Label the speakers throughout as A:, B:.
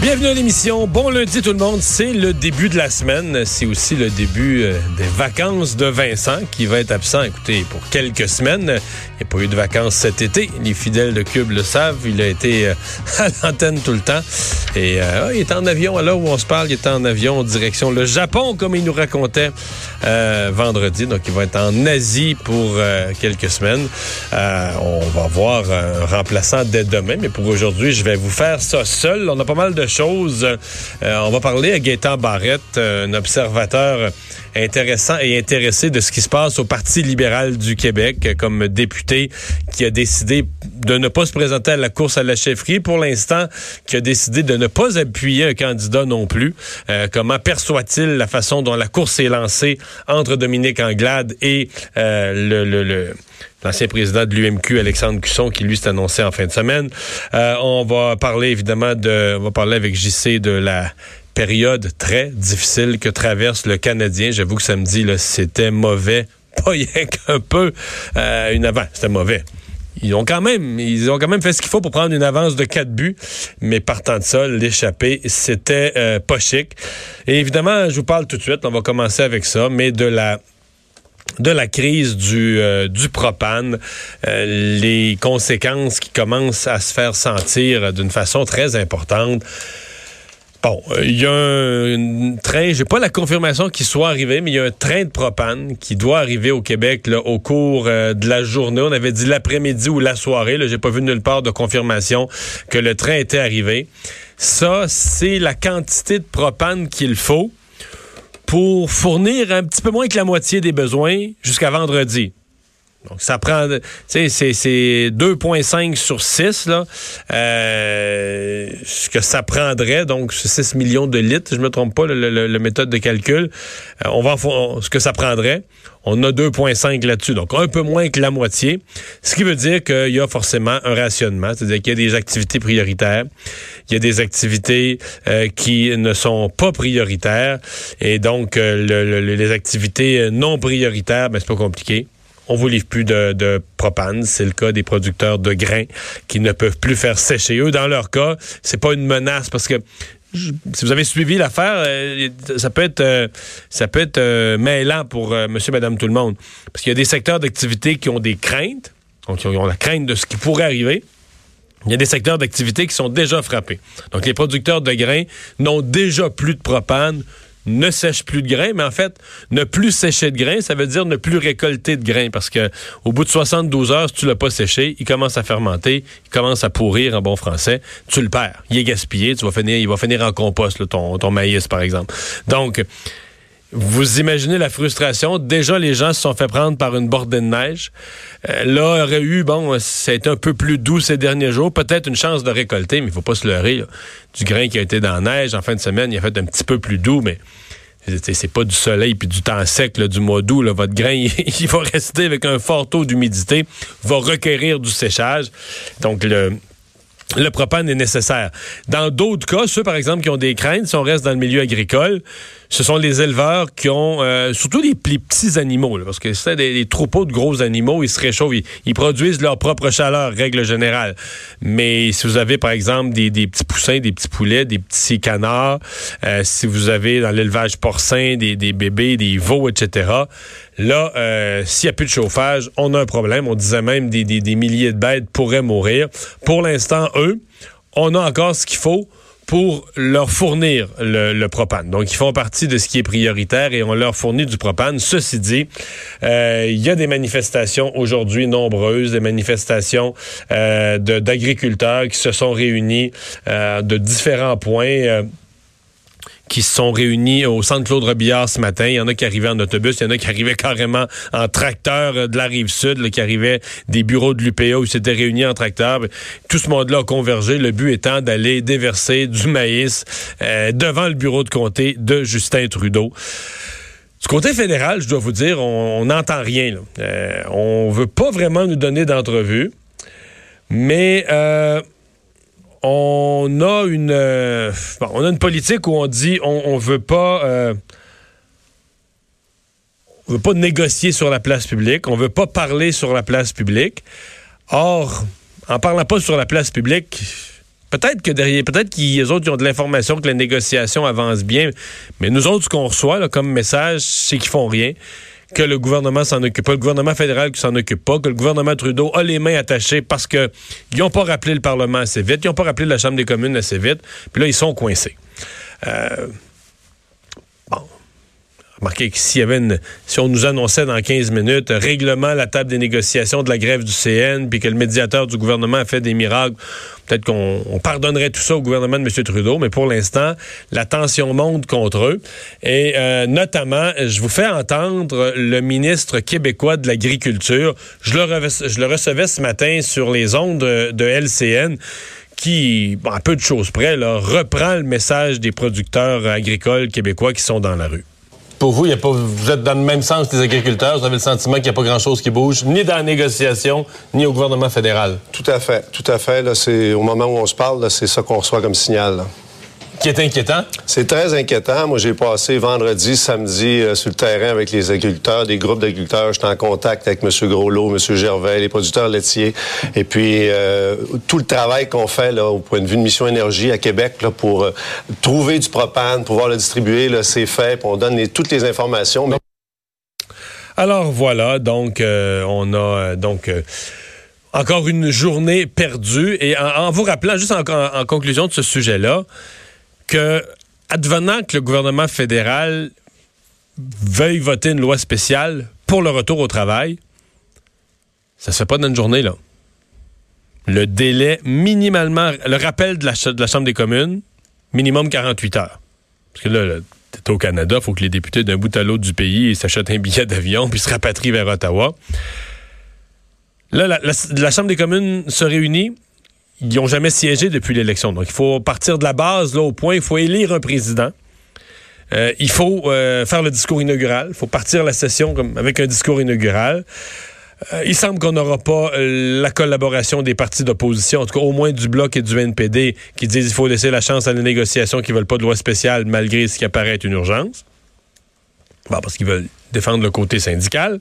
A: Bienvenue à l'émission. Bon lundi tout le monde. C'est le début de la semaine. C'est aussi le début euh, des vacances de Vincent qui va être absent, écoutez, pour quelques semaines. Il n'y a pas eu de vacances cet été. Les fidèles de Cube le savent. Il a été euh, à l'antenne tout le temps. Et euh, il est en avion. À l'heure où on se parle, il est en avion en direction le Japon, comme il nous racontait vendredi. Donc, il va être en Asie pour quelques semaines. on va voir un remplaçant dès demain. Mais pour aujourd'hui, je vais vous faire ça seul. On a pas mal de Euh, on va parler à Gaétan Barrette, un observateur intéressant et intéressé de ce qui se passe au Parti libéral du Québec comme député qui a décidé de ne pas se présenter à la course à la chefferie pour l'instant, qui a décidé de ne pas appuyer un candidat non plus. Euh, comment perçoit-il la façon dont la course est lancée entre Dominique Anglade et euh, le, le l'ancien président de l'UMQ, Alexandre Cusson, qui lui s'est annoncé en fin de semaine. Euh, on va parler évidemment de, on va parler avec JC de la période très difficile que traverse le Canadien. J'avoue que samedi, c'était mauvais, pas rien qu'un peu. Euh, une avance, c'était mauvais. Ils ont quand même, ils ont quand même fait ce qu'il faut pour prendre une avance de quatre buts, mais partant de ça, l'échapper, c'était euh, pas chic. Et évidemment, je vous parle tout de suite. On va commencer avec ça, mais de la de la crise du, euh, du propane, les conséquences qui commencent à se faire sentir d'une façon très importante. Bon, euh, il y a un train, j'ai pas la confirmation qu'il soit arrivé, mais il y a un train de propane qui doit arriver au Québec là, au cours de la journée. On avait dit l'après-midi ou la soirée. Là, j'ai pas vu nulle part de confirmation que le train était arrivé. Ça, c'est la quantité de propane qu'il faut pour fournir un petit peu moins que la moitié des besoins jusqu'à vendredi. Donc, ça prend, tu sais, c'est 2,5 sur 6, là, euh, ce que ça prendrait, donc 6 millions de litres, je me trompe pas, le, méthode de calcul, euh, on va, ce que ça prendrait. On a 2,5 là-dessus, donc un peu moins que la moitié, ce qui veut dire qu'il y a forcément un rationnement, c'est-à-dire qu'il y a des activités prioritaires, il y a des activités euh, qui ne sont pas prioritaires, et donc euh, les activités non prioritaires, ben, c'est pas compliqué on vous livre plus de, propane. C'est le cas des producteurs de grains qui ne peuvent plus faire sécher. Eux, dans leur cas, c'est pas une menace parce que si vous avez suivi l'affaire, euh, ça peut être euh, ça peut être euh, mêlant pour monsieur, madame, tout le monde. Parce qu'il y a des secteurs d'activité qui ont des craintes, donc qui ont la crainte de ce qui pourrait arriver. Il y a des secteurs d'activité qui sont déjà frappés. Donc les producteurs de grains n'ont déjà plus de propane, ne sèche plus de grains, mais en fait, ne plus sécher de grains, ça veut dire ne plus récolter de grains parce que au bout de 72 heures, si tu l'as pas séché, il commence à fermenter, il commence à pourrir en bon français, tu le perds, il est gaspillé, tu vas finir, il va finir en compost ton, ton maïs par exemple. Donc vous imaginez la frustration. Déjà, les gens se sont fait prendre par une bordée de neige. Euh, là, aurait eu, bon, c'est un peu plus doux ces derniers jours. Peut-être une chance de récolter, mais il faut pas se leurrer. Du grain qui a été dans la neige en fin de semaine, il a fait un petit peu plus doux, mais c'est pas du soleil puis du temps sec du mois d'août. Votre grain, il, va rester avec un fort taux d'humidité, va requérir du séchage. Donc, le, le propane est nécessaire. Dans d'autres cas, ceux par exemple qui ont des craintes, si on reste dans le milieu agricole, ce sont les éleveurs qui ont, euh, surtout les, petits animaux, parce que c'est des, troupeaux de gros animaux, ils se réchauffent, ils, produisent leur propre chaleur, règle générale. Mais si vous avez par exemple des, petits poussins, des petits poulets, des petits canards, euh, si vous avez dans l'élevage porcin des, bébés, des veaux, etc., là, euh, s'il n'y a plus de chauffage, on a un problème. On disait même des, des milliers de bêtes pourraient mourir. Pour l'instant, eux, on a encore ce qu'il faut pour leur fournir le, propane. Donc, ils font partie de ce qui est prioritaire et on leur fournit du propane. Ceci dit, euh, il y a des manifestations aujourd'hui nombreuses, des manifestations euh, d'agriculteurs qui se sont réunis euh, de différents points qui se sont réunis au centre Claude Robillard ce matin. Il y en a qui arrivaient en autobus, il y en a qui arrivaient carrément en tracteur euh, de la rive sud, qui arrivaient des bureaux de l'UPA où ils s'étaient réunis en tracteur. Tout ce monde-là a convergé, le but étant d'aller déverser du maïs euh, devant le bureau de comté de Justin Trudeau. Du côté fédéral, je dois vous dire, on n'entend rien. Là. Euh, on veut pas vraiment nous donner d'entrevue, mais euh, on a une euh, on a une politique où on dit on, on veut pas euh, on négocier sur la place publique, on veut pas parler sur la place publique. Or, en parlant pas sur la place publique, peut-être que derrière, peut-être qu'ils autres ont de l'information que les négociations avancent bien, mais nous autres, ce qu'on reçoit comme message, c'est qu'ils font rien que le gouvernement s'en occupe pas, le gouvernement fédéral qui s'en occupe pas, que le gouvernement Trudeau a les mains attachées parce que ils n'ont pas rappelé le Parlement assez vite, ils n'ont pas rappelé la Chambre des communes assez vite, puis là, ils sont coincés. Euh, Remarquez que si on nous annonçait dans 15 minutes règlement à la table des négociations de la grève du CN, puis que le médiateur du gouvernement a fait des miracles, peut-être qu'on pardonnerait tout ça au gouvernement de M. Trudeau, mais pour l'instant, la tension monte contre eux. Et euh, notamment, je vous fais entendre le ministre québécois de l'Agriculture. Je le, je le recevais ce matin sur les ondes de, LCN qui, à peu de choses près, là, reprend le message des producteurs agricoles québécois qui sont dans la rue pour vous, a vous êtes dans le même sens que les agriculteurs. Vous avez le sentiment qu'il n'y a pas grand-chose qui bouge, ni dans la négociation, ni au gouvernement fédéral.
B: Tout à fait. Tout à fait. Au moment où on se parle, c'est ça qu'on reçoit comme signal
A: qui est inquiétant?
B: C'est très inquiétant. Moi, j'ai passé vendredi, samedi euh, sur le terrain avec les agriculteurs, des groupes d'agriculteurs. J'étais en contact avec M. Groslot, M. Gervais, les producteurs laitiers. Et puis, euh, tout le travail qu'on fait là, au point de vue de Mission Énergie à Québec là, pour euh, trouver du propane, pouvoir le distribuer, c'est fait. Puis on donne toutes les informations.
A: Alors voilà, donc on a donc encore une journée perdue. Et en, vous rappelant, juste en conclusion de ce sujet-là, que, advenant que le gouvernement fédéral veuille voter une loi spéciale pour le retour au travail, ça se fait pas dans une journée, là. Le délai minimalement, le rappel de la, Chambre des communes, minimum 48 heures. Parce que là, t'es au Canada, il faut que les députés d'un bout à l'autre du pays s'achètent un billet d'avion puis se rapatrient vers Ottawa. Là, la Chambre des communes se réunit, ils n'ont jamais siégé depuis l'élection. Donc, il faut partir de la base, là, au point, il faut élire un président. Euh, il faut euh, faire le discours inaugural. Il faut partir la session avec un discours inaugural. Euh, il semble qu'on n'aura pas la collaboration des partis d'opposition, en tout cas au moins du Bloc et du NPD, qui disent qu'il faut laisser la chance à la négociation, qui veulent pas de loi spéciale malgré ce qui apparaît être une urgence. Bon, parce qu'ils veulent défendre le côté syndical.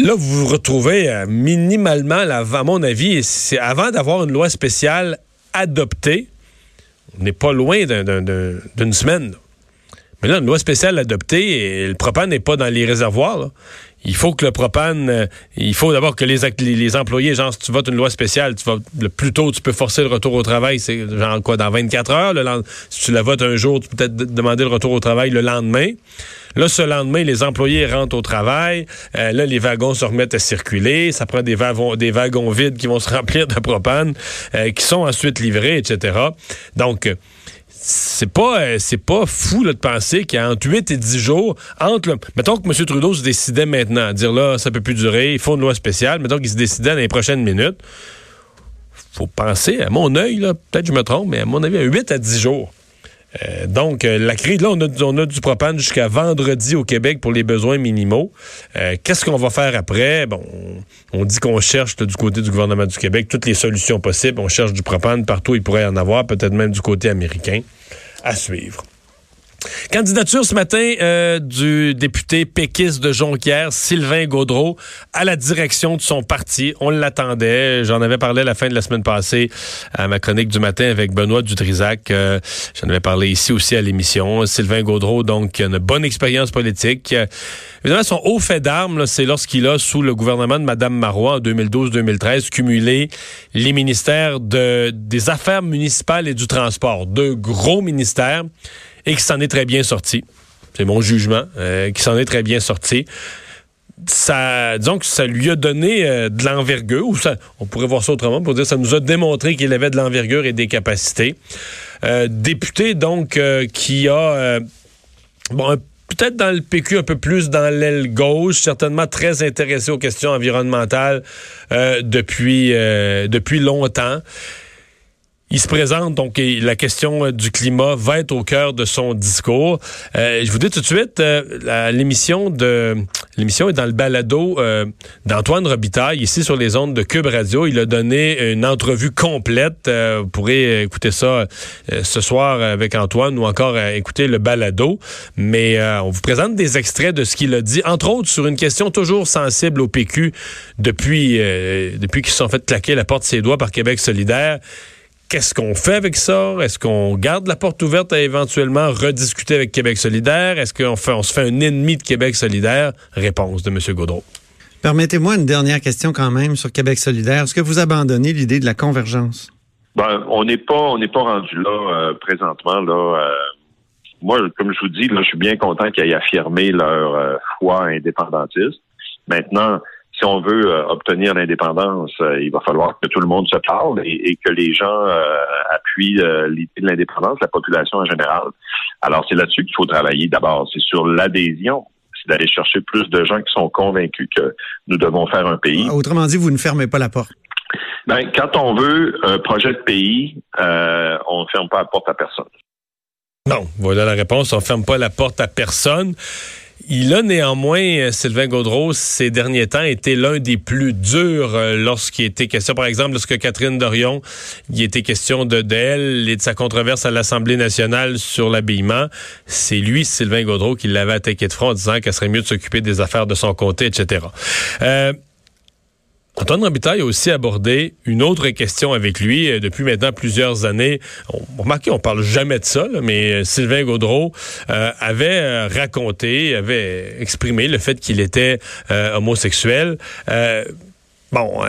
A: Là, vous vous retrouvez euh, minimalement, à mon avis, c'est avant d'avoir une loi spéciale adoptée, on n'est pas loin d'une semaine. Mais là, une loi spéciale adoptée, le propane n'est pas dans les réservoirs. Il faut que le propane, euh, il faut d'abord que les, les, employés, genre, si tu votes une loi spéciale, tu vas, le plus tôt tu peux forcer le retour au travail, c'est genre quoi, dans 24 heures. Le, si tu la votes un jour, tu peux peut-être demander le retour au travail le lendemain. Là, ce lendemain, les employés rentrent au travail. Euh, là, les wagons se remettent à circuler. Ça prend des, wagons, des wagons vides qui vont se remplir de propane, euh, qui sont ensuite livrés, etc. Donc, c'est pas euh, c'est pas fou de penser qu'entre 8 et 10 jours, entre mettons que M. Trudeau se décidait maintenant à dire là, ça peut plus durer, il faut une loi spéciale, mettons qu'il se décidait dans les prochaines minutes. Faut penser, à mon œil, peut-être je me trompe, mais à mon avis, à 8 à 10 jours. Euh, donc, euh, la crise, là, on a, du propane jusqu'à vendredi au Québec pour les besoins minimaux. Euh, qu'est-ce qu'on va faire après? Bon, on, dit qu'on cherche du côté du gouvernement du Québec toutes les solutions possibles. On cherche du propane partout, il pourrait y en avoir, peut-être même du côté américain. À suivre. Candidature ce matin euh, du député péquiste de Jonquière, Sylvain Gaudreau, à la direction de son parti. On l'attendait. J'en avais parlé à la fin de la semaine passée à ma chronique du matin avec Benoît Dutrisac. Euh, J'en avais parlé ici aussi à l'émission. Sylvain Gaudreau, donc, une bonne expérience politique. Évidemment, son haut fait d'armes, c'est lorsqu'il a, sous le gouvernement de Mme Marois en 2012-2013, cumulé les ministères de, des Affaires municipales et du transport. Deux gros ministères et qui s'en est très bien sorti. C'est mon jugement, euh, qui s'en est très bien sorti. Ça, disons que ça lui a donné euh, de l'envergure, ou ça, on pourrait voir ça autrement pour dire ça nous a démontré qu'il avait de l'envergure et des capacités. Euh, député donc qui a bon peut-être dans le PQ un peu plus dans l'aile gauche, certainement très intéressé aux questions environnementales depuis depuis longtemps. Il se présente, donc la question euh, du climat va être au cœur de son discours. Euh, je vous dis tout de suite, euh, l'émission de l'émission est dans le balado d'Antoine Robitaille, ici sur les ondes de Cube Radio. Il a donné une entrevue complète. vous pourrez écouter ça ce soir avec Antoine ou encore écouter le balado. Mais on vous présente des extraits de ce qu'il a dit, entre autres sur une question toujours sensible au PQ depuis, depuis qu'ils se sont fait claquer la porte de ses doigts par Québec solidaire. Qu'est-ce qu'on fait avec ça? Est-ce qu'on garde la porte ouverte à éventuellement rediscuter avec Québec solidaire? Est-ce qu'on fait, on se fait un ennemi de Québec solidaire? Réponse de M. Gaudreau.
C: Permettez-moi une dernière question quand même sur Québec solidaire. Est-ce que vous abandonnez l'idée de la convergence?
D: Ben, on n'est pas, on n'est pas rendu là euh, présentement. Là, euh, moi, comme je vous dis, là, je suis bien content qu'ils aient affirmé leur euh, foi indépendantiste. Maintenant, si on veut euh, obtenir l'indépendance, euh, il va falloir que tout le monde se parle et, que les gens euh, appuient l'idée de l'indépendance, la population en général. Alors, c'est là-dessus qu'il faut travailler d'abord. C'est sur l'adhésion. C'est d'aller chercher plus de gens qui sont convaincus que nous devons faire un pays.
C: Autrement dit, vous ne fermez pas la porte.
D: Ben, quand on veut un projet de pays, on ne ferme pas la porte à personne.
A: Non, voilà la réponse. On ne ferme pas la porte à personne. Il a néanmoins, euh, Sylvain Gaudreau, ces derniers temps, été l'un des plus durs euh, lorsqu'il était question, par exemple, lorsque Catherine Dorion, il était question de d'elle et de sa controverse à l'Assemblée nationale sur l'habillement. C'est lui, Sylvain Gaudreau, qui l'avait attaqué de front en disant qu'elle serait mieux de s'occuper des affaires de son côté, etc. Antoine Robitaille a aussi abordé une autre question avec lui euh, depuis maintenant plusieurs années. On, remarquez, on parle jamais de ça, mais euh, Sylvain Gaudreau euh, avait raconté, avait exprimé le fait qu'il était homosexuel. bon.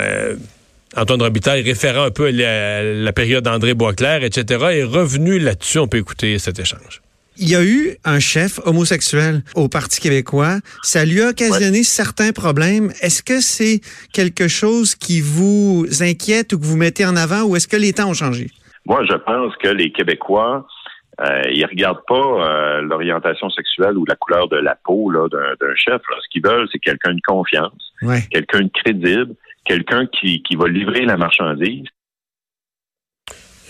A: Antoine Robitaille, référant un peu à la, la période d'André Boisclair, etc., est revenu là-dessus. On peut écouter cet échange.
C: Il y a eu un chef homosexuel au Parti québécois. Ça lui a occasionné certains problèmes. Est-ce que c'est quelque chose qui vous inquiète ou que vous mettez en avant ou est-ce que les temps ont changé?
D: Moi, je pense que les Québécois, euh, ils regardent pas euh, l'orientation sexuelle ou la couleur de la peau d'un chef. Ce qu'ils veulent, c'est quelqu'un de confiance, quelqu'un de crédible, quelqu'un qui, qui va livrer la marchandise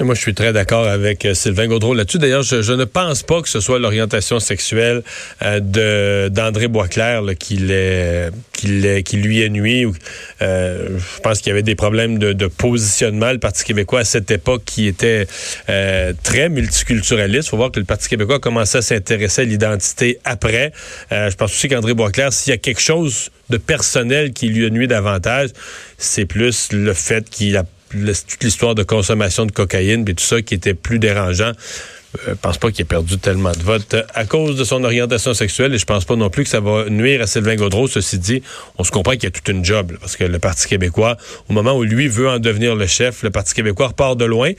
A: moi, je suis très d'accord avec euh, Sylvain Gaudreau là-dessus. D'ailleurs, je, ne pense pas que ce soit l'orientation sexuelle euh, d'André Boisclair qui, qui, qui lui est nuit. Euh, je pense qu'il y avait des problèmes de, positionnement. Le Parti québécois, à cette époque, qui était très multiculturaliste. Il faut voir que le Parti québécois a commencé à s'intéresser à l'identité après. je pense aussi qu'André Boisclair, s'il y a quelque chose de personnel qui lui a nuit davantage, c'est plus le fait qu'il a toute l'histoire de consommation de cocaïne et tout ça qui était plus dérangeant. Je euh, pense pas qu'il ait perdu tellement de votes à cause de son orientation sexuelle et je pense pas non plus que ça va nuire à Sylvain Gaudreau. Ceci dit, on se comprend qu'il y a toute une job parce que le Parti québécois, au moment où lui veut en devenir le chef, le Parti québécois repart de loin.